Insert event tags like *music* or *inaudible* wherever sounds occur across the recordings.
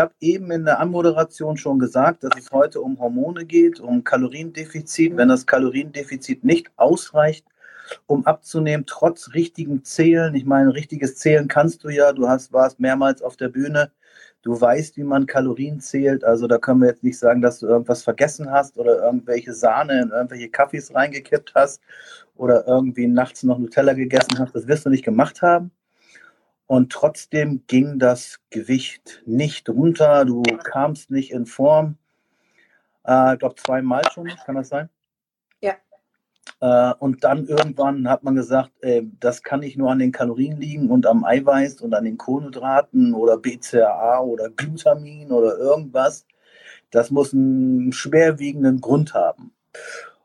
habe eben in der Anmoderation schon gesagt, dass es heute um Hormone geht, um Kaloriendefizit. Wenn das Kaloriendefizit nicht ausreicht, um abzunehmen, trotz richtigen Zählen. Ich meine, richtiges Zählen kannst du ja. Du hast, warst mehrmals auf der Bühne. Du weißt, wie man Kalorien zählt. Also da können wir jetzt nicht sagen, dass du irgendwas vergessen hast oder irgendwelche Sahne in irgendwelche Kaffees reingekippt hast oder irgendwie nachts noch Nutella gegessen hast. Das wirst du nicht gemacht haben. Und trotzdem ging das Gewicht nicht runter. Du kamst nicht in Form. Äh, ich glaube, zweimal schon, kann das sein? Ja. Äh, und dann irgendwann hat man gesagt, äh, das kann nicht nur an den Kalorien liegen und am Eiweiß und an den Kohlenhydraten oder BCAA oder Glutamin oder irgendwas. Das muss einen schwerwiegenden Grund haben.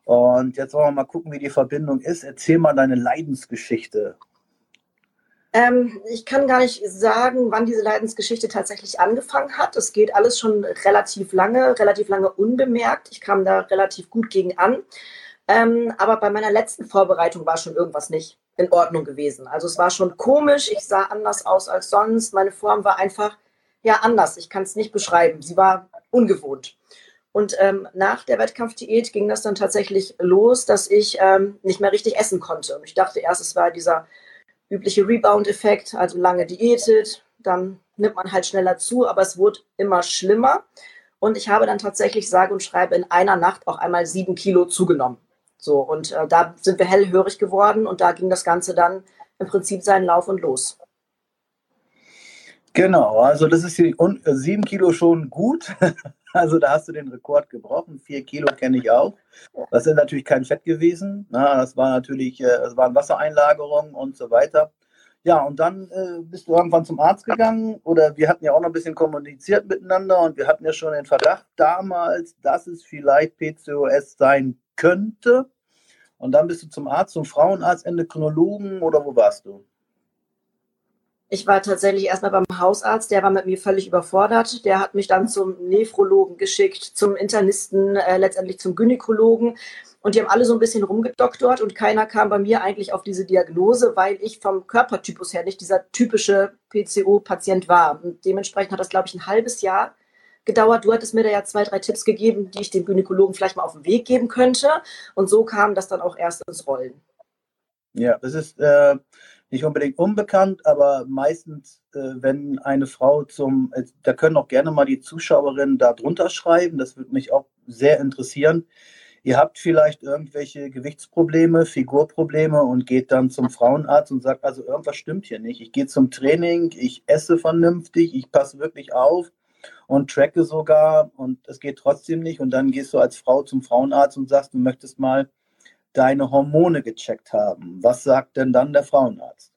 Und jetzt wollen wir mal gucken, wie die Verbindung ist. Erzähl mal deine Leidensgeschichte. Ähm, ich kann gar nicht sagen, wann diese Leidensgeschichte tatsächlich angefangen hat. Es geht alles schon relativ lange, relativ lange unbemerkt. Ich kam da relativ gut gegen an. Ähm, aber bei meiner letzten Vorbereitung war schon irgendwas nicht in Ordnung gewesen. Also es war schon komisch. Ich sah anders aus als sonst. Meine Form war einfach ja anders. Ich kann es nicht beschreiben. Sie war ungewohnt. Und ähm, nach der Wettkampfdiät ging das dann tatsächlich los, dass ich ähm, nicht mehr richtig essen konnte. Und ich dachte erst, es war dieser übliche Rebound-Effekt, also lange diätet, dann nimmt man halt schneller zu, aber es wurde immer schlimmer. Und ich habe dann tatsächlich sage und schreibe in einer Nacht auch einmal sieben Kilo zugenommen. So, und äh, da sind wir hellhörig geworden und da ging das Ganze dann im Prinzip seinen Lauf und los. Genau, also das ist äh, sieben Kilo schon gut. *laughs* Also da hast du den Rekord gebrochen. Vier Kilo kenne ich auch. Das ist natürlich kein Fett gewesen. Na, das war natürlich, äh, das waren Wassereinlagerungen und so weiter. Ja, und dann äh, bist du irgendwann zum Arzt gegangen oder wir hatten ja auch noch ein bisschen kommuniziert miteinander und wir hatten ja schon den Verdacht damals, dass es vielleicht PCOS sein könnte. Und dann bist du zum Arzt, zum Frauenarzt, Endokrinologen oder wo warst du? Ich war tatsächlich erstmal beim Hausarzt, der war mit mir völlig überfordert. Der hat mich dann zum Nephrologen geschickt, zum Internisten, äh, letztendlich zum Gynäkologen. Und die haben alle so ein bisschen rumgedoktort und keiner kam bei mir eigentlich auf diese Diagnose, weil ich vom Körpertypus her nicht dieser typische PCO-Patient war. Und dementsprechend hat das, glaube ich, ein halbes Jahr gedauert. Du hattest mir da ja zwei, drei Tipps gegeben, die ich dem Gynäkologen vielleicht mal auf den Weg geben könnte. Und so kam das dann auch erst ins Rollen. Ja, das ist äh, nicht unbedingt unbekannt, aber meistens, äh, wenn eine Frau zum, äh, da können auch gerne mal die Zuschauerinnen da drunter schreiben, das würde mich auch sehr interessieren. Ihr habt vielleicht irgendwelche Gewichtsprobleme, Figurprobleme und geht dann zum Frauenarzt und sagt, also irgendwas stimmt hier nicht. Ich gehe zum Training, ich esse vernünftig, ich passe wirklich auf und tracke sogar und es geht trotzdem nicht. Und dann gehst du als Frau zum Frauenarzt und sagst, du möchtest mal deine Hormone gecheckt haben. Was sagt denn dann der Frauenarzt?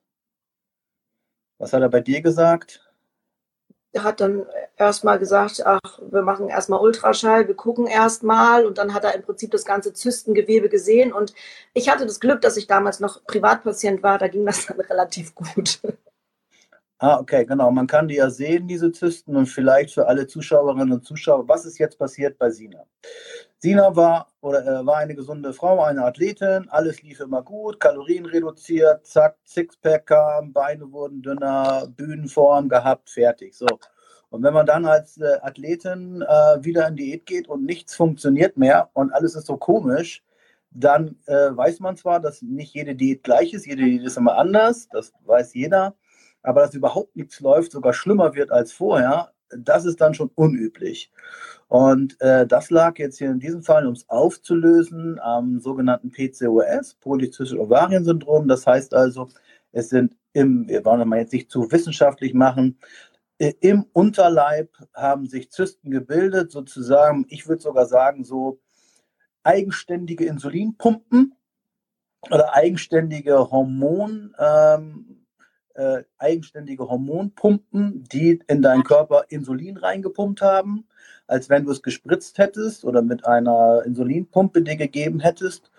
Was hat er bei dir gesagt? Er hat dann erstmal gesagt, ach, wir machen erstmal Ultraschall, wir gucken erstmal und dann hat er im Prinzip das ganze Zystengewebe gesehen und ich hatte das Glück, dass ich damals noch Privatpatient war, da ging das dann *laughs* relativ gut. Ah, okay, genau. Man kann die ja sehen, diese Zysten und vielleicht für alle Zuschauerinnen und Zuschauer, was ist jetzt passiert bei Sina? Sina war oder äh, war eine gesunde Frau, eine Athletin, alles lief immer gut, Kalorien reduziert, zack, Sixpack kam, Beine wurden dünner, Bühnenform gehabt, fertig. So. Und wenn man dann als äh, Athletin äh, wieder in Diät geht und nichts funktioniert mehr und alles ist so komisch, dann äh, weiß man zwar, dass nicht jede Diät gleich ist, jede Diät ist immer anders, das weiß jeder aber dass überhaupt nichts läuft, sogar schlimmer wird als vorher, das ist dann schon unüblich. Und äh, das lag jetzt hier in diesem Fall, um es aufzulösen, am sogenannten PCOS, Polyzystisches Ovariensyndrom. Das heißt also, es sind im, wir wollen das mal jetzt nicht zu wissenschaftlich machen, im Unterleib haben sich Zysten gebildet, sozusagen, ich würde sogar sagen, so eigenständige Insulinpumpen oder eigenständige Hormon, ähm, äh, eigenständige Hormonpumpen, die in deinen Körper Insulin reingepumpt haben, als wenn du es gespritzt hättest oder mit einer Insulinpumpe dir gegeben hättest.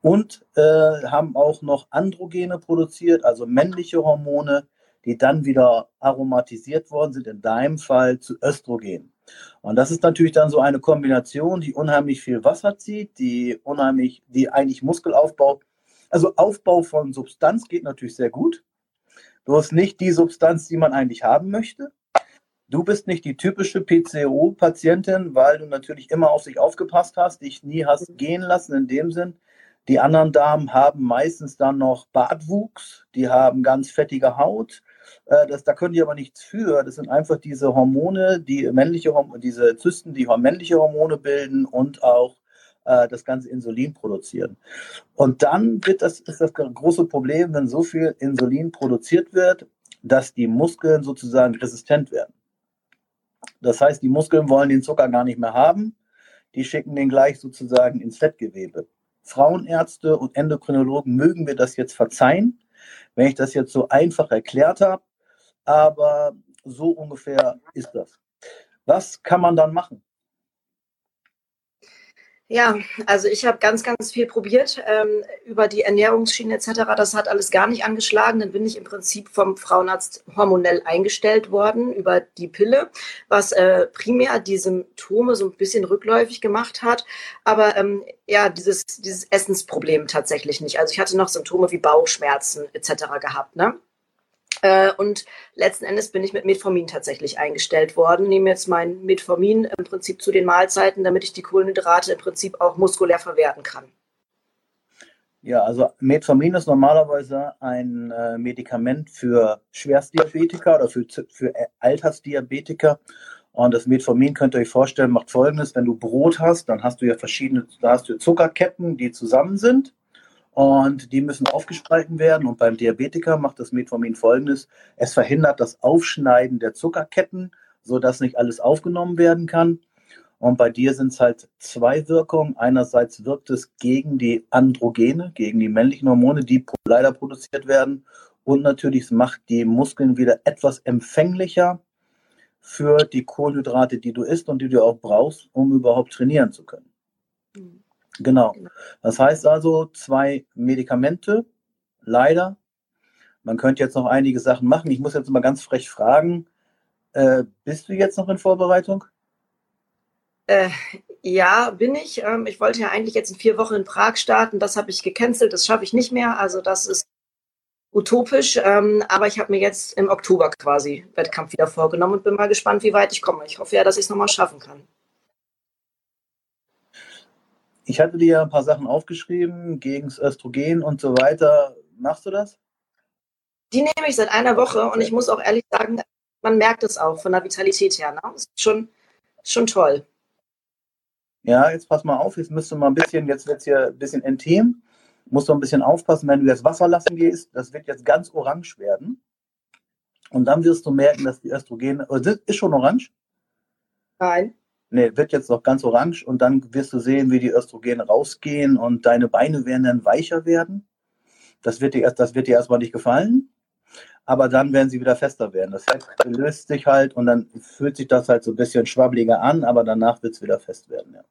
Und äh, haben auch noch Androgene produziert, also männliche Hormone, die dann wieder aromatisiert worden sind, in deinem Fall zu Östrogen. Und das ist natürlich dann so eine Kombination, die unheimlich viel Wasser zieht, die unheimlich, die eigentlich Muskelaufbau, also Aufbau von Substanz geht natürlich sehr gut, Du hast nicht die Substanz, die man eigentlich haben möchte. Du bist nicht die typische PCO-Patientin, weil du natürlich immer auf sich aufgepasst hast, dich nie hast gehen lassen in dem Sinn. Die anderen Damen haben meistens dann noch Bartwuchs, die haben ganz fettige Haut. Äh, das, da können die aber nichts für. Das sind einfach diese Hormone, die männliche diese Zysten, die männliche Hormone bilden und auch äh, das ganze Insulin produzieren. Und dann wird das, ist das große Problem, wenn so viel Insulin produziert wird, dass die Muskeln sozusagen resistent werden. Das heißt, die Muskeln wollen den Zucker gar nicht mehr haben. Die schicken den gleich sozusagen ins Fettgewebe. Frauenärzte und Endokrinologen mögen mir das jetzt verzeihen, wenn ich das jetzt so einfach erklärt habe. Aber so ungefähr ist das. Was kann man dann machen? Ja, also ich habe ganz, ganz viel probiert ähm, über die Ernährungsschiene etc. Das hat alles gar nicht angeschlagen. Dann bin ich im Prinzip vom Frauenarzt hormonell eingestellt worden über die Pille, was äh, primär die Symptome so ein bisschen rückläufig gemacht hat. Aber ähm, ja, dieses, dieses Essensproblem tatsächlich nicht. Also ich hatte noch Symptome wie Bauchschmerzen etc. gehabt. Ne? Äh, und letzten Endes bin ich mit Metformin tatsächlich eingestellt worden. Nehme jetzt mein Metformin im Prinzip zu den Mahlzeiten, damit ich die Kohlenhydrate im Prinzip auch muskulär verwerten kann. Ja, also Metformin ist normalerweise ein äh, Medikament für Schwerstdiabetiker oder für, für Altersdiabetiker. Und das Metformin könnt ihr euch vorstellen, macht folgendes: Wenn du Brot hast, dann hast du ja verschiedene, da hast du Zuckerketten, die zusammen sind und die müssen aufgespalten werden. Und beim Diabetiker macht das Metformin folgendes: Es verhindert das Aufschneiden der Zuckerketten, sodass nicht alles aufgenommen werden kann. Und bei dir sind es halt zwei Wirkungen. Einerseits wirkt es gegen die Androgene, gegen die männlichen Hormone, die leider produziert werden. Und natürlich es macht die Muskeln wieder etwas empfänglicher für die Kohlenhydrate, die du isst und die du auch brauchst, um überhaupt trainieren zu können. Genau. genau. Das heißt also zwei Medikamente, leider. Man könnte jetzt noch einige Sachen machen. Ich muss jetzt mal ganz frech fragen, äh, bist du jetzt noch in Vorbereitung? Äh, ja, bin ich. Ähm, ich wollte ja eigentlich jetzt in vier Wochen in Prag starten. Das habe ich gecancelt. Das schaffe ich nicht mehr. Also das ist utopisch. Ähm, aber ich habe mir jetzt im Oktober quasi Wettkampf wieder vorgenommen und bin mal gespannt, wie weit ich komme. Ich hoffe ja, dass ich es nochmal schaffen kann. Ich hatte dir ein paar Sachen aufgeschrieben gegen das Östrogen und so weiter. Machst du das? Die nehme ich seit einer Woche und ich muss auch ehrlich sagen, man merkt es auch von der Vitalität her. Ne? Das ist schon, schon toll. Ja, jetzt pass mal auf, jetzt müsst du mal ein bisschen, jetzt wird es hier ein bisschen intim. Musst du ein bisschen aufpassen, wenn du jetzt Wasser lassen gehst, das wird jetzt ganz orange werden. Und dann wirst du merken, dass die Östrogene, ist schon orange? Nein. Nee, wird jetzt noch ganz orange und dann wirst du sehen, wie die Östrogene rausgehen und deine Beine werden dann weicher werden. Das wird dir, erst, das wird dir erstmal nicht gefallen, aber dann werden sie wieder fester werden. Das Fett löst sich halt und dann fühlt sich das halt so ein bisschen schwabbeliger an, aber danach wird es wieder fest werden, ja.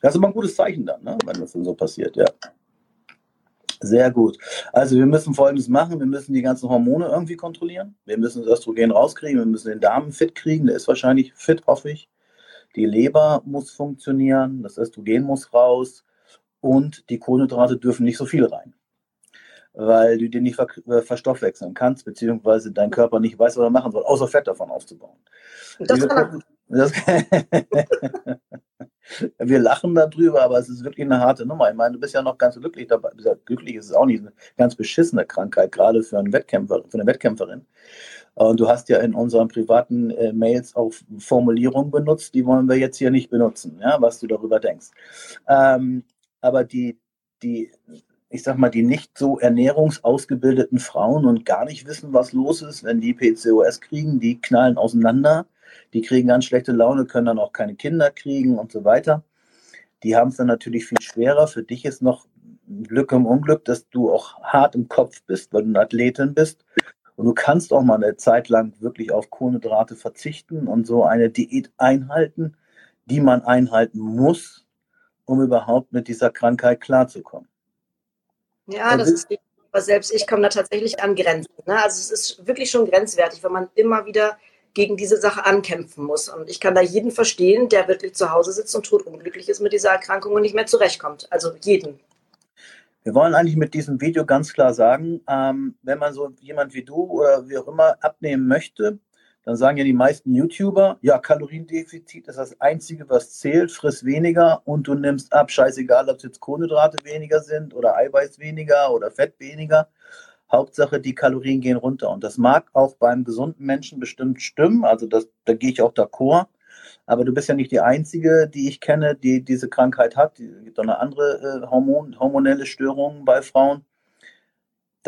Das ist immer ein gutes Zeichen dann, ne? wenn das dann so passiert, ja. Sehr gut. Also wir müssen Folgendes machen. Wir müssen die ganzen Hormone irgendwie kontrollieren. Wir müssen das Östrogen rauskriegen. Wir müssen den Darm fit kriegen. Der ist wahrscheinlich fit, hoffe ich. Die Leber muss funktionieren, das Östrogen muss raus und die Kohlenhydrate dürfen nicht so viel rein, weil du die nicht ver äh, verstoffwechseln kannst, beziehungsweise dein Körper nicht weiß, was er machen soll, außer Fett davon aufzubauen. Das kann das, *laughs* wir lachen darüber, aber es ist wirklich eine harte Nummer. Ich meine, du bist ja noch ganz glücklich dabei. Glücklich ist es auch nicht eine ganz beschissene Krankheit, gerade für einen Wettkämpfer, für eine Wettkämpferin. Und du hast ja in unseren privaten äh, Mails auch Formulierungen benutzt, die wollen wir jetzt hier nicht benutzen, ja, was du darüber denkst. Ähm, aber die, die, ich sag mal, die nicht so ernährungsausgebildeten Frauen und gar nicht wissen, was los ist, wenn die PCOS kriegen, die knallen auseinander, die kriegen ganz schlechte Laune, können dann auch keine Kinder kriegen und so weiter. Die haben es dann natürlich viel schwerer. Für dich ist noch Glück im Unglück, dass du auch hart im Kopf bist, weil du eine Athletin bist und du kannst auch mal eine Zeit lang wirklich auf Kohlenhydrate verzichten und so eine Diät einhalten, die man einhalten muss, um überhaupt mit dieser Krankheit klarzukommen. Ja, das ist aber selbst ich komme da tatsächlich an Grenzen. Ne? Also es ist wirklich schon grenzwertig, wenn man immer wieder gegen diese Sache ankämpfen muss. Und ich kann da jeden verstehen, der wirklich zu Hause sitzt und totunglücklich ist mit dieser Erkrankung und nicht mehr zurechtkommt. Also jeden. Wir wollen eigentlich mit diesem Video ganz klar sagen, ähm, wenn man so jemand wie du oder wie auch immer abnehmen möchte, dann sagen ja die meisten YouTuber, ja, Kaloriendefizit ist das Einzige, was zählt, friss weniger und du nimmst ab, scheißegal, ob es jetzt Kohlenhydrate weniger sind oder Eiweiß weniger oder Fett weniger. Hauptsache, die Kalorien gehen runter. Und das mag auch beim gesunden Menschen bestimmt stimmen, also das, da gehe ich auch d'accord. Aber du bist ja nicht die Einzige, die ich kenne, die diese Krankheit hat. Es gibt auch eine andere äh, Hormon, hormonelle Störungen bei Frauen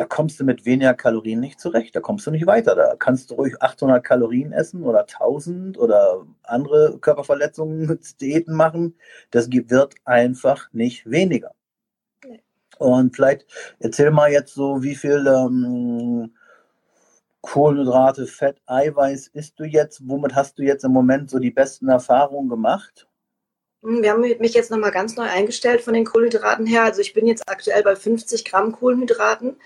da kommst du mit weniger Kalorien nicht zurecht. Da kommst du nicht weiter. Da kannst du ruhig 800 Kalorien essen oder 1000 oder andere Körperverletzungen, *laughs* Diäten machen. Das wird einfach nicht weniger. Und vielleicht erzähl mal jetzt so, wie viel ähm, Kohlenhydrate, Fett, Eiweiß isst du jetzt? Womit hast du jetzt im Moment so die besten Erfahrungen gemacht? Hm, wir haben mich jetzt nochmal ganz neu eingestellt von den Kohlenhydraten her. Also ich bin jetzt aktuell bei 50 Gramm Kohlenhydraten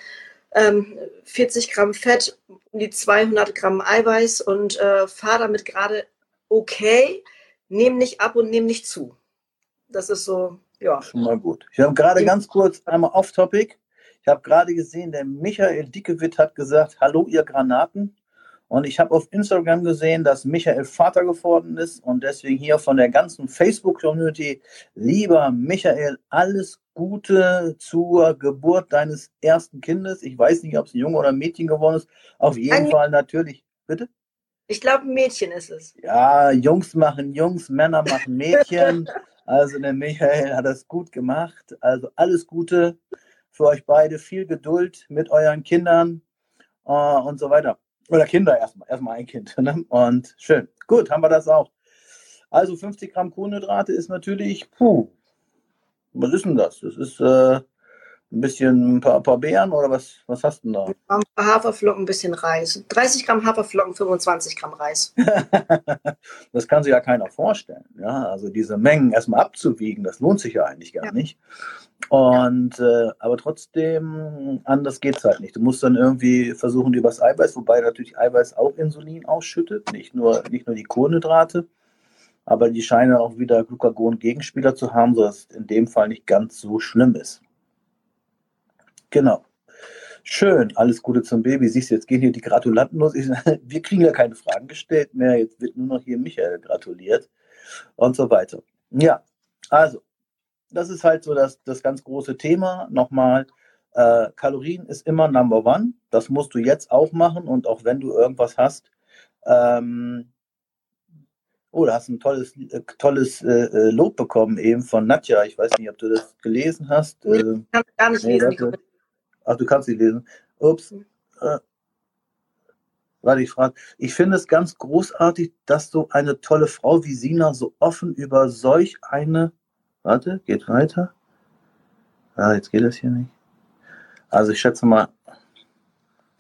ähm, 40 Gramm Fett, um die 200 Gramm Eiweiß und äh, fahre damit gerade okay, nehme nicht ab und nehme nicht zu. Das ist so, ja. Schon mal gut. Ich habe gerade ganz kurz einmal off-topic. Ich habe gerade gesehen, der Michael Dickewitt hat gesagt, hallo ihr Granaten. Und ich habe auf Instagram gesehen, dass Michael Vater geworden ist und deswegen hier von der ganzen Facebook-Community, lieber Michael, alles Gute zur Geburt deines ersten Kindes. Ich weiß nicht, ob es ein Junge oder ein Mädchen geworden ist. Auf jeden ein Fall natürlich. Bitte? Ich glaube, ein Mädchen ist es. Ja, Jungs machen Jungs, Männer machen Mädchen. *laughs* also der Michael hat das gut gemacht. Also alles Gute für euch beide. Viel Geduld mit euren Kindern äh, und so weiter. Oder Kinder erstmal. Erstmal ein Kind. *laughs* Ne? Und schön. Gut, haben wir das auch. Also 50 Gramm Kohlenhydrate ist natürlich, puh, was ist denn das? Das ist äh, ein bisschen ein paar, ein paar Beeren oder was, was hast du denn da? Ein paar Haferflocken, ein bisschen Reis. 30 Gramm Haferflocken, 25 Gramm Reis. *laughs* das kann sich ja keiner vorstellen. Ja? Also diese Mengen erstmal abzuwiegen, das lohnt sich ja eigentlich gar ja. nicht. Und äh, aber trotzdem, anders geht es halt nicht. Du musst dann irgendwie versuchen, übers Eiweiß, wobei natürlich Eiweiß auch Insulin ausschüttet, nicht nur, nicht nur die Kohlenhydrate aber die scheinen auch wieder Glucagon-Gegenspieler zu haben, sodass es in dem Fall nicht ganz so schlimm ist. Genau. Schön, alles Gute zum Baby. Siehst du, jetzt gehen hier die Gratulanten los. Ich, *laughs* wir kriegen ja keine Fragen gestellt mehr. Jetzt wird nur noch hier Michael gratuliert und so weiter. Ja, also, das ist halt so das, das ganz große Thema. Nochmal, äh, Kalorien ist immer Number One. Das musst du jetzt auch machen und auch wenn du irgendwas hast, ähm, Oh, da hast du ein tolles, äh, tolles äh, äh, Lob bekommen eben von Nadja. Ich weiß nicht, ob du das gelesen hast. Äh, kann gar nicht nee, lesen. Ach, du kannst sie lesen. Ups. Äh, warte, ich frage. Ich finde es ganz großartig, dass so eine tolle Frau wie Sina so offen über solch eine. Warte, geht weiter. Ah, jetzt geht das hier nicht. Also ich schätze mal.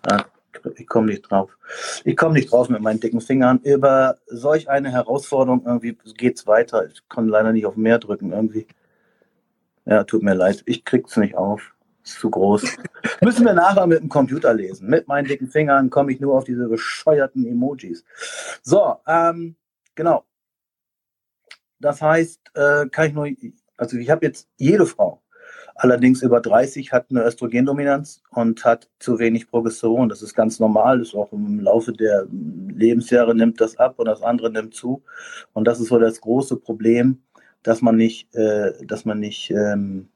Ah, ich komme nicht drauf. Ich komme nicht drauf mit meinen dicken Fingern. Über solch eine Herausforderung irgendwie geht es weiter. Ich kann leider nicht auf mehr drücken irgendwie. Ja, tut mir leid. Ich krieg's nicht auf. Ist zu groß. Müssen wir nachher mit dem Computer lesen. Mit meinen dicken Fingern komme ich nur auf diese bescheuerten Emojis. So, ähm, genau. Das heißt, äh, kann ich nur, also ich habe jetzt jede Frau, Allerdings über 30 hat eine Östrogendominanz und hat zu wenig Progesteron. Das ist ganz normal. Das ist auch im Laufe der Lebensjahre nimmt das ab und das andere nimmt zu. Und das ist so das große Problem, dass man nicht, äh, dass man nicht ähm,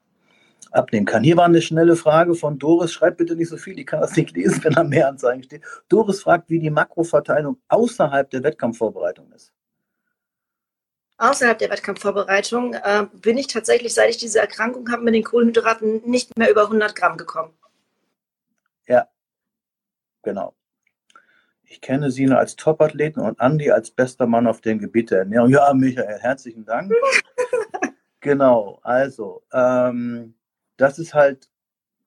abnehmen kann. Hier war eine schnelle Frage von Doris. Schreibt bitte nicht so viel, ich kann das nicht lesen, wenn da mehr Anzeigen steht. Doris fragt, wie die Makroverteilung außerhalb der Wettkampfvorbereitung ist außerhalb der Wettkampfvorbereitung äh, bin ich tatsächlich, seit ich diese Erkrankung habe, mit den Kohlenhydraten nicht mehr über 100 Gramm gekommen. Ja, genau. Ich kenne Sie als Topathleten und Andi als bester Mann auf dem Gebiet der Ernährung. Ja, Michael, herzlichen Dank. *laughs* genau, also, ähm, das ist halt,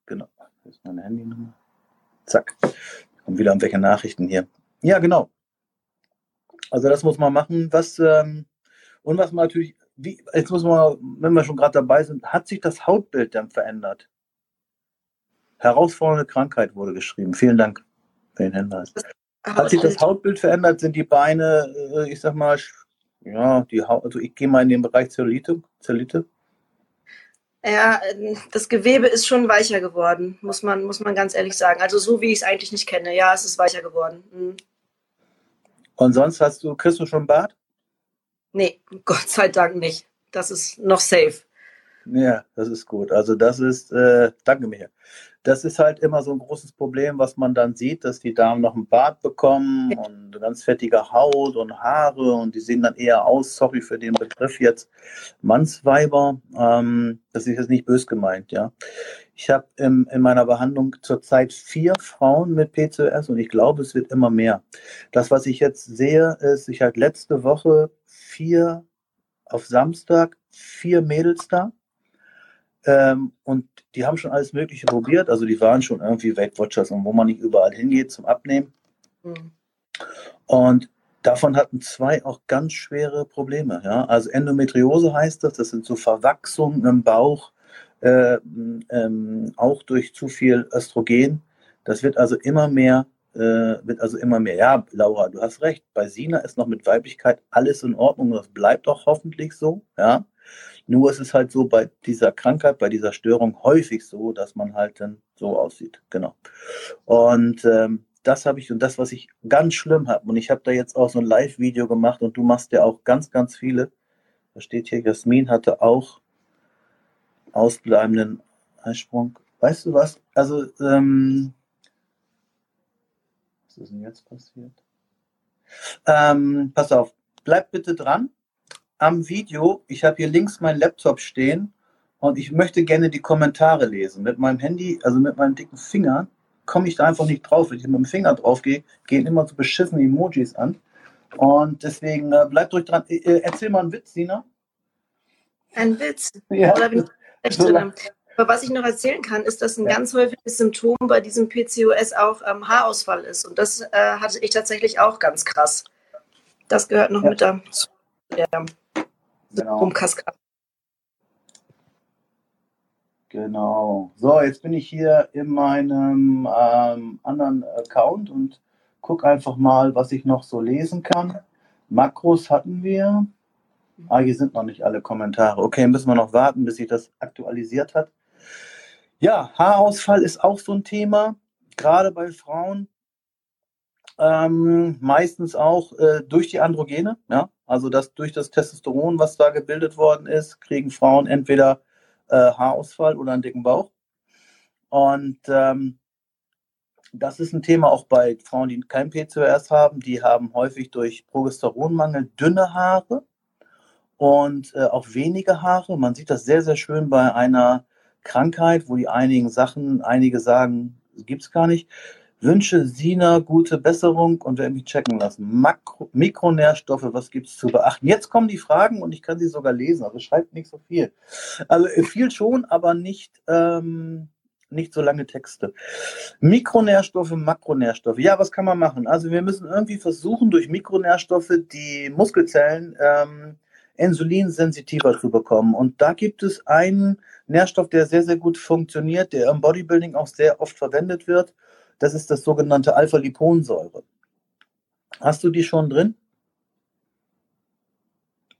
genau, hier ist meine Handynummer. Zack, kommen wieder irgendwelche Nachrichten hier. Ja, genau. Also das muss man machen. Was, ähm, und was man natürlich, wie, jetzt muss man, wenn wir schon gerade dabei sind, hat sich das Hautbild dann verändert? Herausfordernde Krankheit wurde geschrieben. Vielen Dank für den Hinweis. Hat sich das Hautbild verändert? Sind die Beine, äh, ich sag mal, ja, die Haut, also ich gehe mal in den Bereich Zellulite. Zellulite. Ja, das Gewebe ist schon weicher geworden, muss man, muss man ganz ehrlich sagen. Also so wie ich es eigentlich nicht kenne. Ja, es ist weicher geworden. Mhm. Und sonst hast du, kriegst du schon Bad? Nee, Gott sei Dank nicht. Das ist noch safe. Ja, das ist gut. Also das ist, äh, danke mir. Das ist halt immer so ein großes Problem, was man dann sieht, dass die Damen noch ein Bart bekommen und ganz fettige Haut und Haare und die sehen dann eher aus, sorry für den Begriff jetzt, Mannsweiber. Ähm, das ist jetzt nicht bös gemeint, ja. Ich habe in meiner Behandlung zurzeit vier Frauen mit PCOS und ich glaube, es wird immer mehr. Das, was ich jetzt sehe, ist, ich hatte letzte Woche vier auf Samstag, vier Mädels da ähm, und die haben schon alles Mögliche probiert. Also die waren schon irgendwie Weight Watchers und wo man nicht überall hingeht zum Abnehmen. Mhm. Und davon hatten zwei auch ganz schwere Probleme. Ja? Also Endometriose heißt das, das sind so Verwachsungen im Bauch, äh, ähm, auch durch zu viel Östrogen. Das wird also immer mehr, äh, wird also immer mehr. Ja, Laura, du hast recht. Bei Sina ist noch mit Weiblichkeit alles in Ordnung. Das bleibt auch hoffentlich so. Ja. Nur ist es halt so bei dieser Krankheit, bei dieser Störung häufig so, dass man halt dann so aussieht. Genau. Und ähm, das habe ich und das, was ich ganz schlimm habe. Und ich habe da jetzt auch so ein Live-Video gemacht und du machst ja auch ganz, ganz viele. Da steht hier, Jasmin hatte auch ausbleibenden Eisprung. Weißt du was? Also, ähm, was ist denn jetzt passiert? Ähm, pass auf, bleib bitte dran am Video, ich habe hier links meinen Laptop stehen und ich möchte gerne die Kommentare lesen. Mit meinem Handy, also mit meinem dicken Finger, komme ich da einfach nicht drauf. Wenn ich mit dem Finger drauf gehe, gehen immer so beschissene Emojis an. Und deswegen äh, bleibt ruhig dran. Äh, erzähl mal einen Witz, Sina. Ein Witz? *laughs* Ja. Oder bin ich so aber was ich noch erzählen kann, ist, dass ein ja. ganz häufiges Symptom bei diesem PCOS auch ähm, Haarausfall ist. Und das äh, hatte ich tatsächlich auch ganz krass. Das gehört noch ja. mit dazu. Ja genau. rumkaskadieren. Genau. So, jetzt bin ich hier in meinem ähm, anderen Account und gucke einfach mal, was ich noch so lesen kann. Makros hatten wir. Ah, hier sind noch nicht alle Kommentare. Okay, müssen wir noch warten, bis sich das aktualisiert hat. Ja, Haarausfall ist auch so ein Thema, gerade bei Frauen. Ähm, meistens auch äh, durch die Androgene. Ja? Also dass durch das Testosteron, was da gebildet worden ist, kriegen Frauen entweder äh, Haarausfall oder einen dicken Bauch. Und ähm, das ist ein Thema auch bei Frauen, die kein PCOS haben. Die haben häufig durch Progesteronmangel dünne Haare und äh, auch wenige Haare. Man sieht das sehr, sehr schön bei einer Krankheit, wo die einigen Sachen, einige sagen, gibt es gar nicht. Wünsche Sina gute Besserung und werde mich checken lassen. Makro Mikronährstoffe, was gibt es zu beachten? Jetzt kommen die Fragen und ich kann sie sogar lesen, also schreibt nicht so viel. Also äh, viel schon, aber nicht, ähm, nicht so lange Texte. Mikronährstoffe, Makronährstoffe. Ja, was kann man machen? Also wir müssen irgendwie versuchen, durch Mikronährstoffe die Muskelzellen ähm, insulinsensitiver zu bekommen. Und da gibt es einen Nährstoff, der sehr, sehr gut funktioniert, der im Bodybuilding auch sehr oft verwendet wird. Das ist das sogenannte Alpha-Liponsäure. Hast du die schon drin?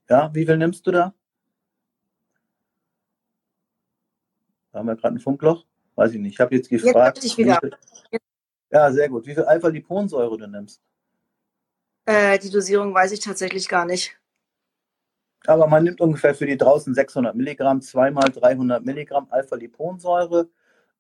Ja, wie viel nimmst du da? Da haben wir gerade ein Funkloch. Weiß ich nicht. Ich habe jetzt gefragt. Jetzt ich wieder. ja, sehr gut. Wie viel Alpha-Liponsäure du nimmst? Äh, die Dosierung weiß ich tatsächlich gar nicht. Aber man nimmt ungefähr für die draußen 600 Milligramm, zweimal 300 Milligramm Alpha-Liponsäure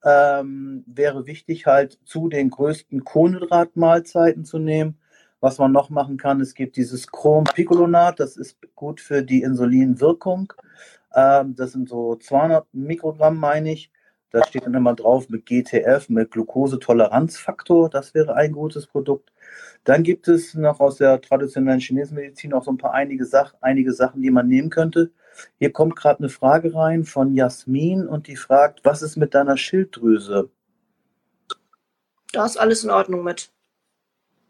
ähm, wäre wichtig, halt zu den größten Kohlenhydratmahlzeiten zu nehmen. Was man noch machen kann, es gibt dieses Chrom-Picolonat, das ist gut für die Insulinwirkung. Ähm, das sind so 200 Mikrogramm, meine ich. Da steht dann immer drauf mit GTF, mit Glukosetoleranzfaktor. Das wäre ein gutes Produkt. Dann gibt es noch aus der traditionellen chinesischen Medizin noch so ein paar einige, Sach einige Sachen, die man nehmen könnte. Hier kommt gerade eine Frage rein von Jasmin und die fragt, was ist mit deiner Schilddrüse? Da ist alles in Ordnung mit.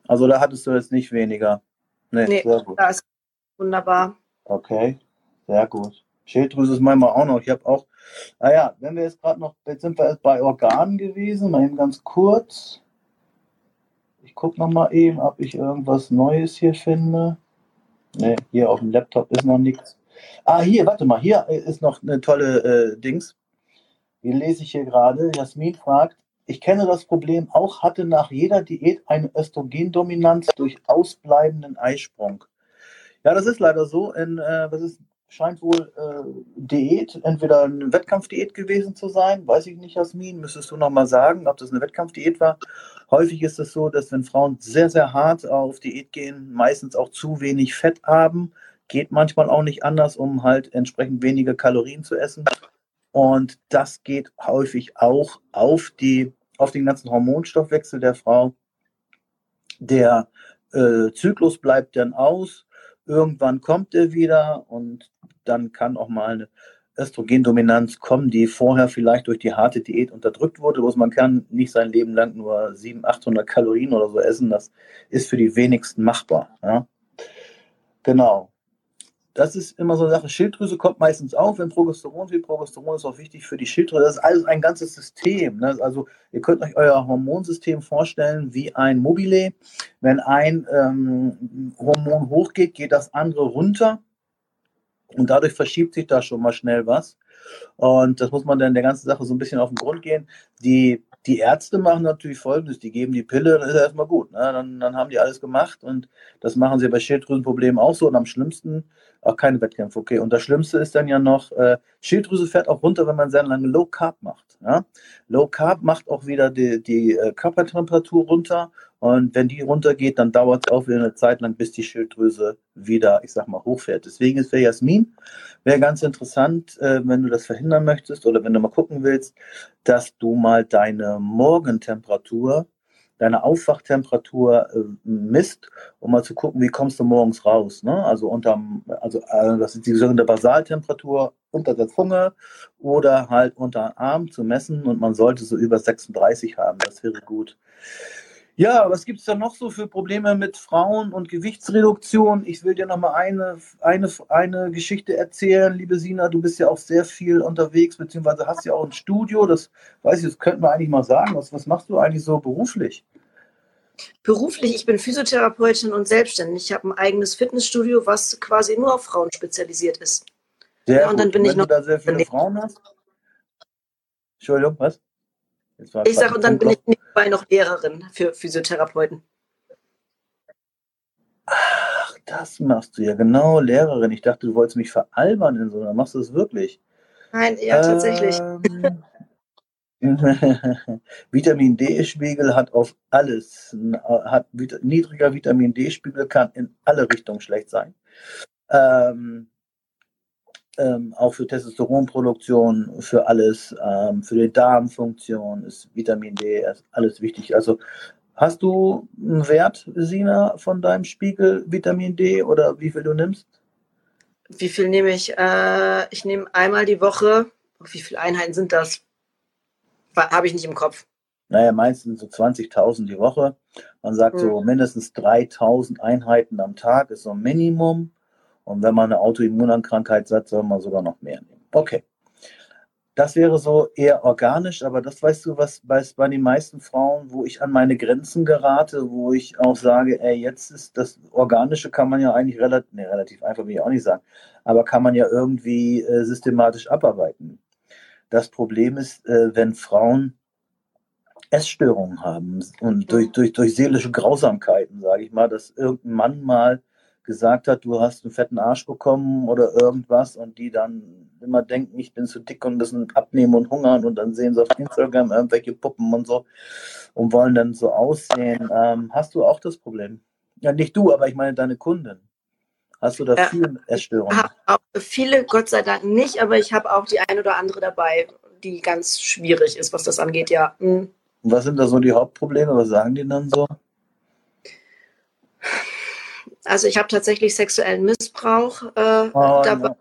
Also da hattest du jetzt nicht weniger. Nee, nee sehr gut. da ist wunderbar. Okay, sehr gut. Schilddrüse ist manchmal auch noch. Ich habe auch, naja, ah wenn wir jetzt gerade noch, jetzt sind wir jetzt bei Organen gewesen, mal eben ganz kurz. Ich gucke noch mal eben, ob ich irgendwas Neues hier finde. Ne, hier auf dem Laptop ist noch nichts. Ah, hier, warte mal, hier ist noch eine tolle äh, Dings. Hier lese ich hier gerade. Jasmin fragt, ich kenne das Problem auch, hatte nach jeder Diät eine Östrogendominanz durch ausbleibenden Eisprung. Ja, das ist leider so. In, äh, was ist, scheint wohl äh, Diät, entweder eine Wettkampfdiät gewesen zu sein, weiß ich nicht, Jasmin, müsstest du nochmal sagen, ob das eine Wettkampfdiät war. Häufig ist es so, dass wenn Frauen sehr, sehr hart auf Diät gehen, meistens auch zu wenig Fett haben, geht manchmal auch nicht anders, um halt entsprechend wenige Kalorien zu essen. Und das geht häufig auch auf, die, auf den ganzen Hormonstoffwechsel der Frau. Der äh, Zyklus bleibt dann aus, irgendwann kommt er wieder und dann kann auch mal eine Östrogendominanz kommen, die vorher vielleicht durch die harte Diät unterdrückt wurde. Bloß man kann nicht sein Leben lang nur 700, 800 Kalorien oder so essen. Das ist für die wenigsten machbar. Ja? Genau das ist immer so eine Sache. Schilddrüse kommt meistens auf, wenn Progesteron viel Progesteron ist auch wichtig für die Schilddrüse. Das ist alles ein ganzes System. Ne? Also ihr könnt euch euer Hormonsystem vorstellen wie ein Mobile. Wenn ein ähm, Hormon hochgeht, geht das andere runter. Und dadurch verschiebt sich da schon mal schnell was. Und das muss man dann der ganzen Sache so ein bisschen auf den Grund gehen. Die, die Ärzte machen natürlich folgendes: Die geben die Pille, dann ist erstmal gut. Ne? Dann, dann haben die alles gemacht. Und das machen sie bei Schilddrüsenproblemen auch so. Und am schlimmsten auch keine Wettkämpfe, okay. Und das Schlimmste ist dann ja noch, äh, Schilddrüse fährt auch runter, wenn man sehr lange Low Carb macht. Ja? Low Carb macht auch wieder die, die äh, Körpertemperatur runter. Und wenn die runtergeht, dann dauert es auch wieder eine Zeit lang, bis die Schilddrüse wieder, ich sag mal, hochfährt. Deswegen ist für Jasmin, wäre ganz interessant, äh, wenn du das verhindern möchtest oder wenn du mal gucken willst, dass du mal deine Morgentemperatur deine Aufwachtemperatur äh, misst, um mal zu gucken, wie kommst du morgens raus. Ne? Also unter, also äh, das ist die sogenannte Basaltemperatur unter der Zunge oder halt unter Arm zu messen und man sollte so über 36 haben. Das wäre gut. Ja, was gibt es da noch so für Probleme mit Frauen und Gewichtsreduktion? Ich will dir noch mal eine, eine, eine Geschichte erzählen, liebe Sina. Du bist ja auch sehr viel unterwegs, beziehungsweise hast ja auch ein Studio. Das weiß ich, das könnten wir eigentlich mal sagen. Was, was machst du eigentlich so beruflich? Beruflich, ich bin Physiotherapeutin und selbstständig. Ich habe ein eigenes Fitnessstudio, was quasi nur auf Frauen spezialisiert ist. Sehr ja, und dann gut. bin und wenn ich noch du da sehr viele Frauen hast? Entschuldigung, was? Ich sage, und dann bin ich nebenbei noch Lehrerin für Physiotherapeuten. Ach, das machst du ja genau, Lehrerin. Ich dachte, du wolltest mich veralbern in so einer. Machst du das wirklich? Nein, ja, ähm, tatsächlich. *laughs* Vitamin D-Spiegel hat auf alles, hat niedriger Vitamin D-Spiegel kann in alle Richtungen schlecht sein. Ähm, ähm, auch für Testosteronproduktion, für alles, ähm, für die Darmfunktion ist Vitamin D alles wichtig. Also hast du einen Wert, Sina, von deinem Spiegel Vitamin D oder wie viel du nimmst? Wie viel nehme ich? Äh, ich nehme einmal die Woche. Wie viele Einheiten sind das? Habe ich nicht im Kopf. Naja, meistens so 20.000 die Woche. Man sagt hm. so mindestens 3.000 Einheiten am Tag ist so ein Minimum. Und wenn man eine Autoimmunkrankheit hat, soll man sogar noch mehr nehmen. Okay. Das wäre so eher organisch, aber das weißt du, was bei, bei den meisten Frauen, wo ich an meine Grenzen gerate, wo ich auch sage, ey, jetzt ist das Organische kann man ja eigentlich relativ, nee, relativ einfach, will ich auch nicht sagen, aber kann man ja irgendwie äh, systematisch abarbeiten. Das Problem ist, äh, wenn Frauen Essstörungen haben und durch, durch, durch seelische Grausamkeiten, sage ich mal, dass irgendein Mann mal gesagt hat, du hast einen fetten Arsch bekommen oder irgendwas und die dann immer denken, ich bin zu dick und müssen abnehmen und hungern und dann sehen sie auf Instagram irgendwelche Puppen und so und wollen dann so aussehen. Ähm, hast du auch das Problem? Ja, nicht du, aber ich meine deine Kunden. Hast du da ja, viele Essstörungen? viele, Gott sei Dank nicht, aber ich habe auch die eine oder andere dabei, die ganz schwierig ist, was das angeht, ja. Mhm. Was sind da so die Hauptprobleme? Was sagen die dann so? Also ich habe tatsächlich sexuellen Missbrauch äh, oh, dabei. No.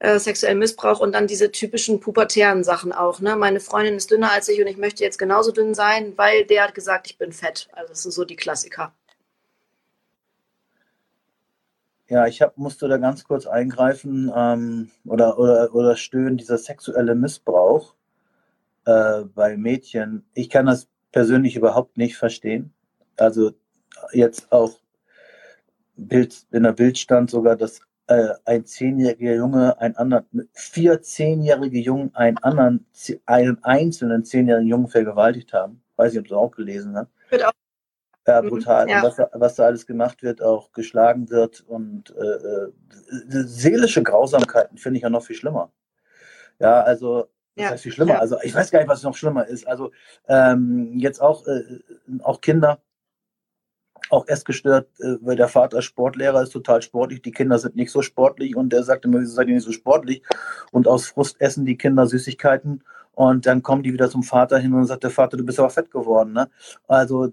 Äh, sexuellen Missbrauch und dann diese typischen pubertären Sachen auch. Ne? Meine Freundin ist dünner als ich und ich möchte jetzt genauso dünn sein, weil der hat gesagt, ich bin fett. Also das sind so die Klassiker. Ja, ich hab, musste da ganz kurz eingreifen ähm, oder, oder, oder stöhnen, dieser sexuelle Missbrauch äh, bei Mädchen. Ich kann das persönlich überhaupt nicht verstehen. Also jetzt auch Bild, in der Bild stand sogar, dass äh, ein zehnjähriger Junge einen anderen, vier zehnjährige Jungen einen anderen, einen einzelnen zehnjährigen Jungen vergewaltigt haben. Weiß ich, ob du auch gelesen hast. Wird auch. Ja, mhm, brutal. Ja. Was, was, da alles gemacht wird, auch geschlagen wird und äh, äh seelische Grausamkeiten finde ich ja noch viel schlimmer. Ja, also das ja. heißt viel schlimmer. Ja. Also ich weiß gar nicht, was noch schlimmer ist. Also ähm, jetzt auch, äh, auch Kinder, auch essgestört, äh, weil der Vater Sportlehrer ist total sportlich, die Kinder sind nicht so sportlich und der sagt immer, wieso seid ihr nicht so sportlich? Und aus Frust essen die Kinder Süßigkeiten und dann kommen die wieder zum Vater hin und sagt der Vater, du bist aber fett geworden. Ne? Also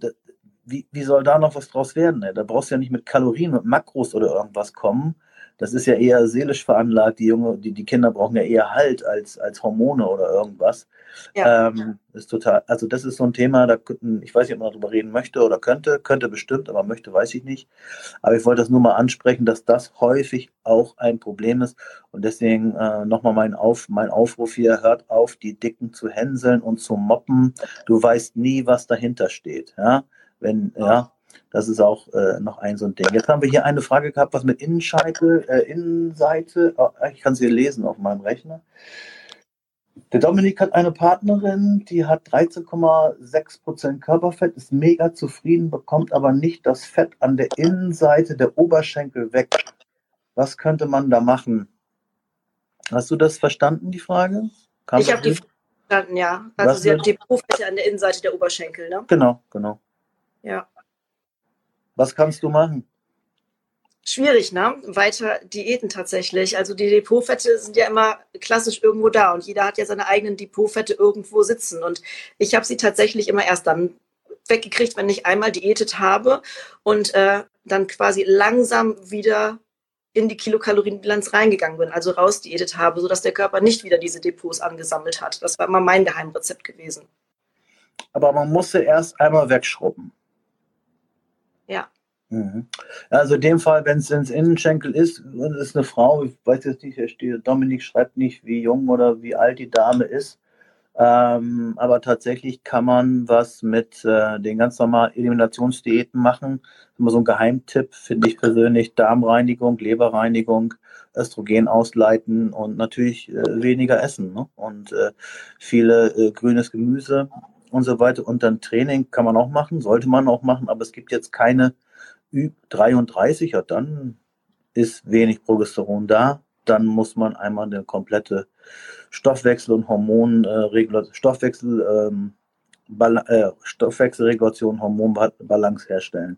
wie, wie soll da noch was draus werden? Ne? Da brauchst du ja nicht mit Kalorien, mit Makros oder irgendwas kommen, das ist ja eher seelisch veranlagt. Die Junge, die, die Kinder brauchen ja eher Halt als, als Hormone oder irgendwas. Ja. Ähm, ist total, also das ist so ein Thema, da könnten, ich weiß nicht, ob man darüber reden möchte oder könnte, könnte bestimmt, aber möchte, weiß ich nicht. Aber ich wollte das nur mal ansprechen, dass das häufig auch ein Problem ist. Und deswegen äh, nochmal mein, Auf, mein Aufruf hier, hört auf, die Dicken zu hänseln und zu moppen. Du weißt nie, was dahinter steht. Ja, wenn, ja, das ist auch äh, noch ein so ein Ding. Jetzt haben wir hier eine Frage gehabt, was mit Innenscheitel, äh, Innenseite. Oh, ich kann sie lesen auf meinem Rechner. Der Dominik hat eine Partnerin, die hat 13,6% Körperfett, ist mega zufrieden, bekommt aber nicht das Fett an der Innenseite der Oberschenkel weg. Was könnte man da machen? Hast du das verstanden, die Frage? Kam ich habe die verstanden, ja. Also Was sie hat die Depotfette an der Innenseite der Oberschenkel, ne? Genau, genau. Ja. Was kannst du machen? Schwierig, ne? Weiter Diäten tatsächlich. Also die Depotfette sind ja immer klassisch irgendwo da und jeder hat ja seine eigenen Depotfette irgendwo sitzen. Und ich habe sie tatsächlich immer erst dann weggekriegt, wenn ich einmal diätet habe und äh, dann quasi langsam wieder in die Kilokalorienbilanz reingegangen bin, also rausdiätet habe, sodass der Körper nicht wieder diese Depots angesammelt hat. Das war immer mein Geheimrezept gewesen. Aber man musste erst einmal wegschrubben. Mhm. Also in dem Fall, wenn es ins Innenschenkel ist, und es ist eine Frau, ich weiß jetzt nicht, steht, Dominik schreibt nicht, wie jung oder wie alt die Dame ist. Ähm, aber tatsächlich kann man was mit äh, den ganz normalen Eliminationsdiäten machen. Immer so ein Geheimtipp, finde ich persönlich. Darmreinigung, Leberreinigung, Östrogen ausleiten und natürlich äh, weniger essen. Ne? Und äh, viele äh, grünes Gemüse und so weiter. Und dann Training kann man auch machen, sollte man auch machen, aber es gibt jetzt keine Ü33, ja, dann ist wenig Progesteron da. Dann muss man einmal eine komplette Stoffwechsel- und Hormonregulation, äh, Stoffwechsel, ähm, äh, Stoffwechselregulation, Hormonbalance herstellen.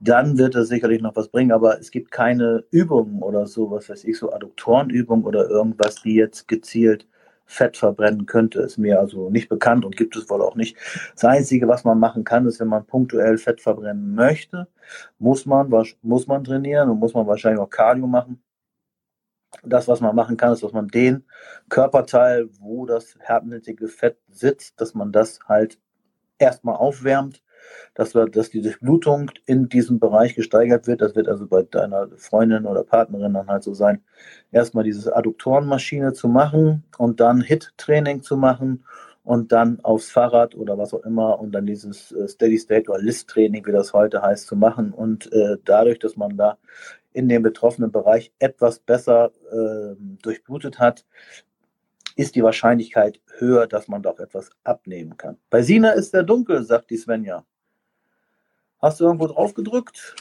Dann wird es sicherlich noch was bringen, aber es gibt keine Übungen oder so, was weiß ich, so Adduktorenübungen oder irgendwas, die jetzt gezielt Fett verbrennen könnte, ist mir also nicht bekannt und gibt es wohl auch nicht. Das Einzige, was man machen kann, ist, wenn man punktuell Fett verbrennen möchte, muss man, muss man trainieren und muss man wahrscheinlich auch Cardio machen. Das, was man machen kann, ist, dass man den Körperteil, wo das hartnäckige Fett sitzt, dass man das halt erstmal aufwärmt dass, wir, dass die Durchblutung in diesem Bereich gesteigert wird. Das wird also bei deiner Freundin oder Partnerin dann halt so sein, erstmal diese Adduktorenmaschine zu machen und dann HIT-Training zu machen und dann aufs Fahrrad oder was auch immer und dann dieses äh, Steady State oder List-Training, wie das heute heißt, zu machen. Und äh, dadurch, dass man da in dem betroffenen Bereich etwas besser äh, durchblutet hat, ist die Wahrscheinlichkeit höher, dass man doch etwas abnehmen kann. Bei Sina ist der dunkel, sagt die Svenja. Hast du irgendwo drauf gedrückt?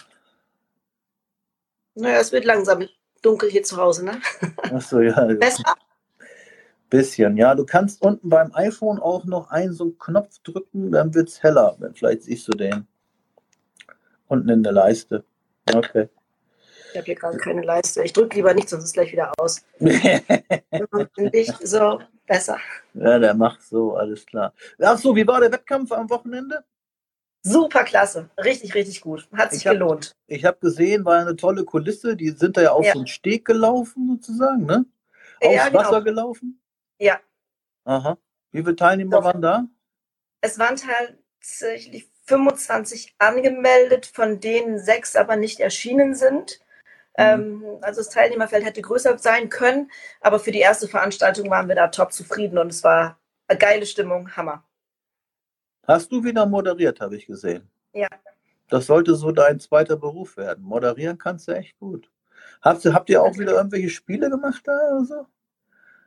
Naja, es wird langsam dunkel hier zu Hause, ne? Achso, ja. Besser? Bisschen, ja. Du kannst unten beim iPhone auch noch einen so einen Knopf drücken, dann wird es heller. Vielleicht siehst du den. Unten in der Leiste. Okay. Ich habe hier gerade keine Leiste. Ich drücke lieber nicht, sonst ist es gleich wieder aus. *laughs* So, besser. Ja, der macht so, alles klar. Ach so, wie war der Wettkampf am Wochenende? Super klasse, richtig, richtig gut. Hat sich ich hab, gelohnt. Ich habe gesehen, war eine tolle Kulisse. Die sind da ja auf ja. so einen Steg gelaufen, sozusagen, ne? Aufs ja, genau. Wasser gelaufen? Ja. Aha. Wie viele Teilnehmer Doch. waren da? Es waren tatsächlich 25 angemeldet, von denen sechs aber nicht erschienen sind. Mhm. Ähm, also das Teilnehmerfeld hätte größer sein können, aber für die erste Veranstaltung waren wir da top zufrieden und es war eine geile Stimmung, Hammer. Hast du wieder moderiert, habe ich gesehen. Ja. Das sollte so dein zweiter Beruf werden. Moderieren kannst du echt gut. Habt ihr, habt ihr auch wieder irgendwelche Spiele gemacht da oder so?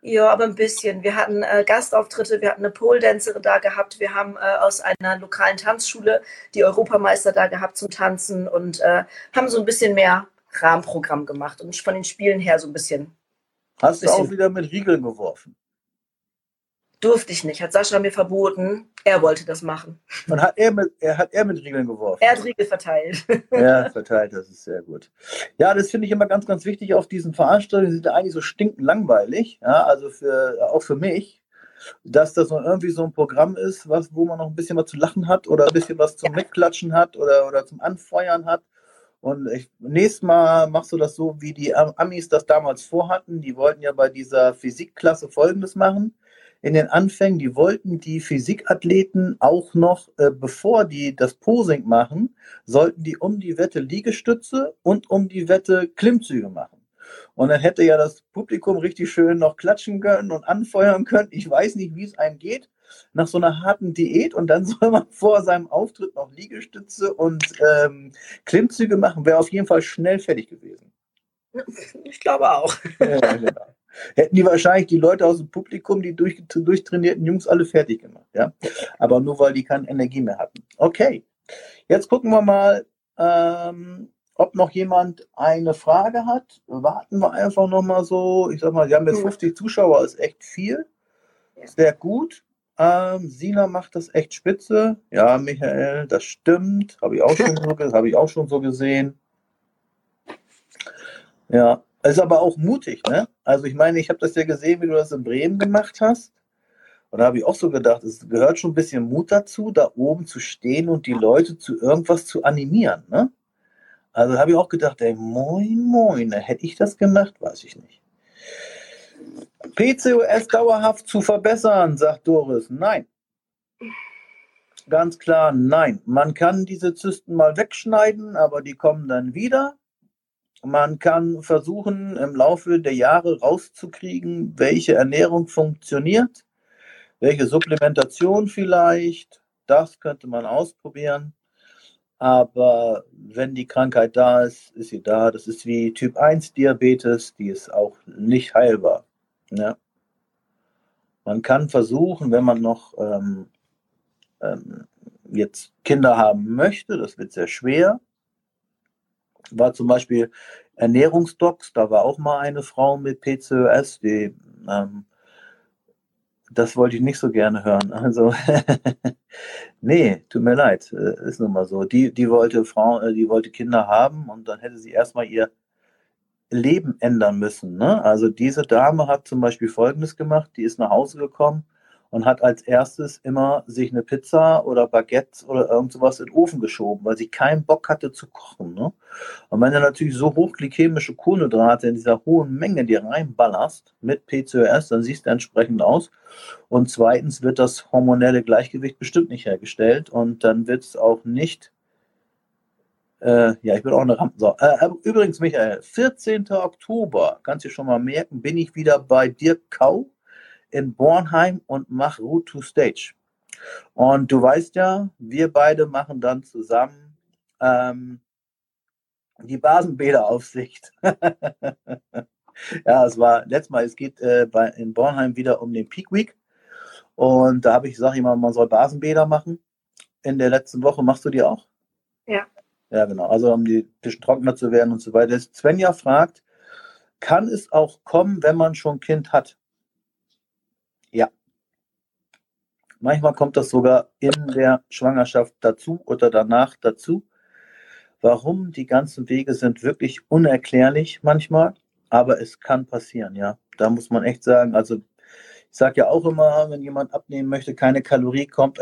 Ja, aber ein bisschen. Wir hatten äh, Gastauftritte, wir hatten eine Pole-Dancerin da gehabt, wir haben äh, aus einer lokalen Tanzschule die Europameister da gehabt zum Tanzen und äh, haben so ein bisschen mehr Rahmenprogramm gemacht und von den Spielen her so ein bisschen. Hast du auch wieder mit Riegeln geworfen? Durfte ich nicht, hat Sascha mir verboten. Er wollte das machen. Und hat er mit, er hat er mit Riegeln geworfen? Er hat Riegel verteilt. *laughs* Ja, verteilt, das ist sehr gut. Ja, das finde ich immer ganz, ganz wichtig auf diesen Veranstaltungen. Die sind eigentlich so stinkend langweilig, ja, also für, auch für mich, dass das noch irgendwie so ein Programm ist, was, wo man noch ein bisschen was zu lachen hat oder ein bisschen was zum ja. Mitklatschen hat oder, oder zum Anfeuern hat. Und ich, nächstes Mal machst du das so, wie die Amis das damals vorhatten. Die wollten ja bei dieser Physikklasse Folgendes machen in den Anfängen, die wollten die Physikathleten auch noch, äh, bevor die das Posing machen, sollten die um die Wette Liegestütze und um die Wette Klimmzüge machen. Und dann hätte ja das Publikum richtig schön noch klatschen können und anfeuern können. Ich weiß nicht, wie es einem geht nach so einer harten Diät und dann *laughs* soll man vor seinem Auftritt noch Liegestütze und ähm, Klimmzüge machen, wäre auf jeden Fall schnell fertig gewesen. Ich glaube auch. Ja, genau hätten die wahrscheinlich die Leute aus dem Publikum, die durch, durchtrainierten Jungs, alle fertig gemacht. Ja? Aber nur weil die keine Energie mehr hatten. Okay, jetzt gucken wir mal, ähm, ob noch jemand eine Frage hat. Warten wir einfach noch mal so. Ich sag mal, wir haben jetzt 50 Zuschauer, ist echt viel. Sehr gut. Ähm, Sina macht das echt spitze. Ja, Michael, das stimmt. Habe ich, auch schon so, hab ich auch schon so gesehen. Ja, ist aber auch mutig, ne? Also ich meine, ich habe das ja gesehen, wie du das in Bremen gemacht hast. Und da habe ich auch so gedacht, es gehört schon ein bisschen Mut dazu, da oben zu stehen und die Leute zu irgendwas zu animieren, ne? Also habe ich auch gedacht, ey, moin, moin, hätte ich das gemacht, weiß ich nicht. PCOS dauerhaft zu verbessern, sagt Doris. Nein. Ganz klar, nein. Man kann diese Zysten mal wegschneiden, aber die kommen dann wieder. Man kann versuchen, im Laufe der Jahre rauszukriegen, welche Ernährung funktioniert, welche Supplementation vielleicht. Das könnte man ausprobieren. Aber wenn die Krankheit da ist, ist sie da. Das ist wie Typ 1 Diabetes, die ist auch nicht heilbar. Ja. Man kann versuchen, wenn man noch ähm, ähm, jetzt Kinder haben möchte, das wird sehr schwer, war zum Beispiel Ernährungsdocs, da war auch mal eine Frau mit PCOS, die ähm, das wollte ich nicht so gerne hören. Also, *laughs* nee, tut mir leid, äh, ist nun mal so. Die, die wollte Frau, äh, die wollte Kinder haben und dann hätte sie erstmal ihr Leben ändern müssen. Ne? Also diese Dame hat zum Beispiel Folgendes gemacht, die ist nach Hause gekommen und hat als erstes immer sich eine Pizza oder Baguette oder irgend sowas in den Ofen geschoben, weil sie keinen Bock hatte zu kochen. Ne? Und wenn du natürlich so hochglykämische Kohlenhydrate in dieser hohen Menge dir reinballerst mit PCOS, dann siehst du entsprechend aus. Und zweitens wird das hormonelle Gleichgewicht bestimmt nicht hergestellt und dann wird es auch nicht äh, ja, ich bin auch eine Rampe. So, äh, übrigens, Michael, 14. Oktober, kannst du schon mal merken, bin ich wieder bei Dirk Kau in Bornheim und mach Route to Stage. Und du weißt ja, wir beide machen dann zusammen ähm, die Basenbäderaufsicht. *laughs* ja, es war letztes Mal, es geht äh, bei, in Bornheim wieder um den Peak Week. Und da habe ich gesagt, immer, man soll Basenbäder machen. In der letzten Woche machst du die auch? Ja. Ja, genau. Also um die bisschen trockener zu werden und so weiter. Svenja fragt, kann es auch kommen, wenn man schon Kind hat? Ja. Manchmal kommt das sogar in der Schwangerschaft dazu oder danach dazu. Warum? Die ganzen Wege sind wirklich unerklärlich manchmal, aber es kann passieren, ja. Da muss man echt sagen, also ich sage ja auch immer, wenn jemand abnehmen möchte, keine Kalorie kommt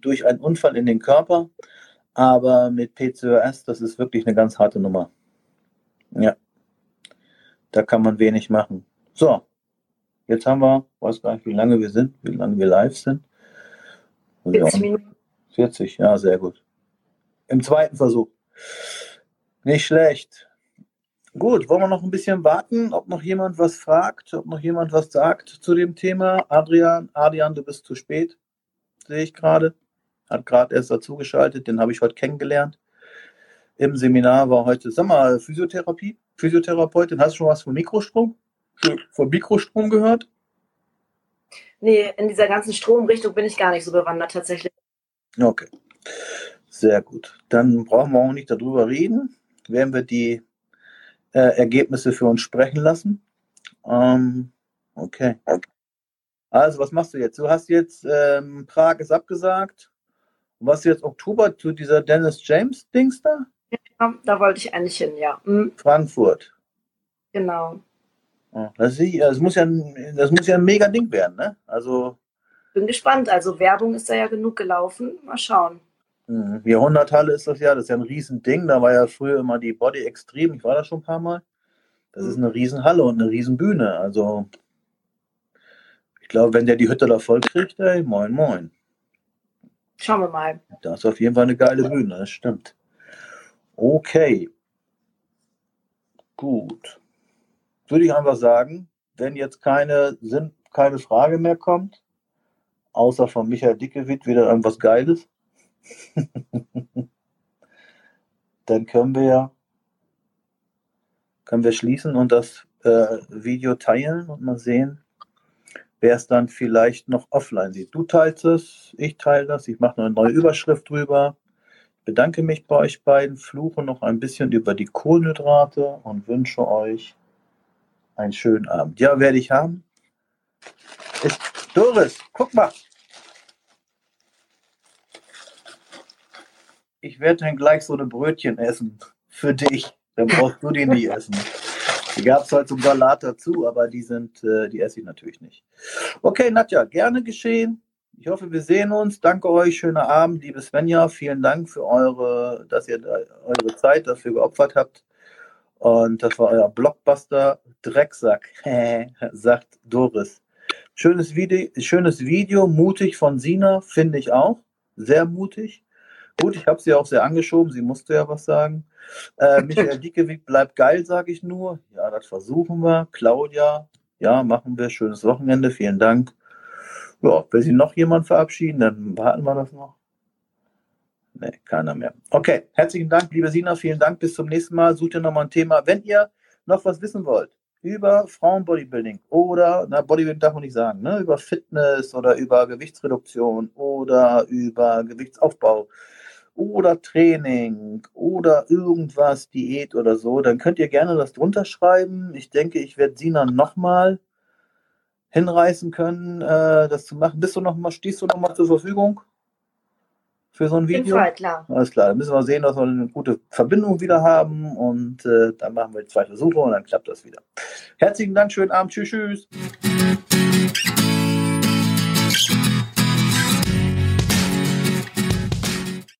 durch einen Unfall in den Körper. Aber mit PCOS, das ist wirklich eine ganz harte Nummer. Ja. Da kann man wenig machen. So, Jetzt haben wir, weiß gar nicht, wie lange wir sind, wie lange wir live sind. 40 Minuten. 40, ja, sehr gut. Im zweiten Versuch. Nicht schlecht. Gut, wollen wir noch ein bisschen warten, ob noch jemand was fragt, ob noch jemand was sagt zu dem Thema. Adrian, Adrian, du bist zu spät, sehe ich gerade. Hat gerade erst dazugeschaltet, den habe ich heute kennengelernt. im Seminar war heute, sag mal, Physiotherapie, Physiotherapeutin. Hast du schon was von Mikrostrom? Von Mikrostrom gehört? Nee, in dieser ganzen Stromrichtung bin ich gar nicht so bewandert tatsächlich. Okay. Sehr gut. Dann brauchen wir auch nicht darüber reden. Werden wir die äh, Ergebnisse für uns sprechen lassen. Ähm, okay. Also, was machst du jetzt? Du hast jetzt ähm, Prag ist abgesagt. Was jetzt Oktober zu dieser Dennis James Dings da? Ja, da wollte ich eigentlich hin, ja. Mhm. Frankfurt. Genau. Das, ist, das, muss ja, das muss ja ein mega Ding werden, ne? Also. Bin gespannt. Also Werbung ist da ja genug gelaufen. Mal schauen. Mhm. Jahrhunderthalle ist das ja, das ist ja ein Riesending. Da war ja früher immer die Body Extreme. Ich war da schon ein paar Mal. Das mhm. ist eine Riesenhalle und eine Riesenbühne. Also ich glaube, wenn der die Hütte da voll kriegt, ey, moin, moin. Schauen wir mal. Das ist auf jeden Fall eine geile Bühne, das stimmt. Okay. Gut. Würde ich einfach sagen, wenn jetzt keine, Sinn, keine Frage mehr kommt, außer von Michael Dickewitt wieder irgendwas Geiles, *laughs* dann können wir können wir schließen und das äh, Video teilen und mal sehen, wer es dann vielleicht noch offline sieht. Du teilst es, ich teile das, ich mache noch eine neue Überschrift drüber. Ich bedanke mich bei euch beiden, fluche noch ein bisschen über die Kohlenhydrate und wünsche euch einen schönen Abend. Ja, werde ich haben. Ist Doris, guck mal. Ich werde dann gleich so eine Brötchen essen für dich. Dann brauchst du die nie essen. Die gab es heute zum Salat dazu, aber die sind, äh, die esse ich natürlich nicht. Okay, Nadja, gerne geschehen. Ich hoffe, wir sehen uns. Danke euch, schöner Abend, liebe Svenja. Vielen Dank für eure, dass ihr eure Zeit dafür geopfert habt. Und das war euer Blockbuster Drecksack, *laughs* sagt Doris. Schönes Video, schönes Video, mutig von Sina, finde ich auch. Sehr mutig. Gut, ich habe sie auch sehr angeschoben, sie musste ja was sagen. Äh, *laughs* Michael Dickewig bleibt geil, sage ich nur. Ja, das versuchen wir. Claudia, ja, machen wir. Schönes Wochenende, vielen Dank. Ja, will sich noch jemand verabschieden, dann warten wir das noch. Nee, keiner mehr. Okay, herzlichen Dank, liebe Sina, vielen Dank. Bis zum nächsten Mal. Sucht ihr nochmal ein Thema. Wenn ihr noch was wissen wollt über Frauenbodybuilding oder, na, Bodybuilding darf man nicht sagen, ne, über Fitness oder über Gewichtsreduktion oder über Gewichtsaufbau oder Training oder irgendwas, Diät oder so, dann könnt ihr gerne das drunter schreiben. Ich denke, ich werde Sina nochmal hinreißen können, äh, das zu machen. Bist du noch mal, stehst du nochmal zur Verfügung für so ein Video? Fall, klar. Alles klar, dann müssen wir sehen, dass wir eine gute Verbindung wieder haben und äh, dann machen wir die zwei Versuche und dann klappt das wieder. Herzlichen Dank, schönen Abend, tschüss, tschüss.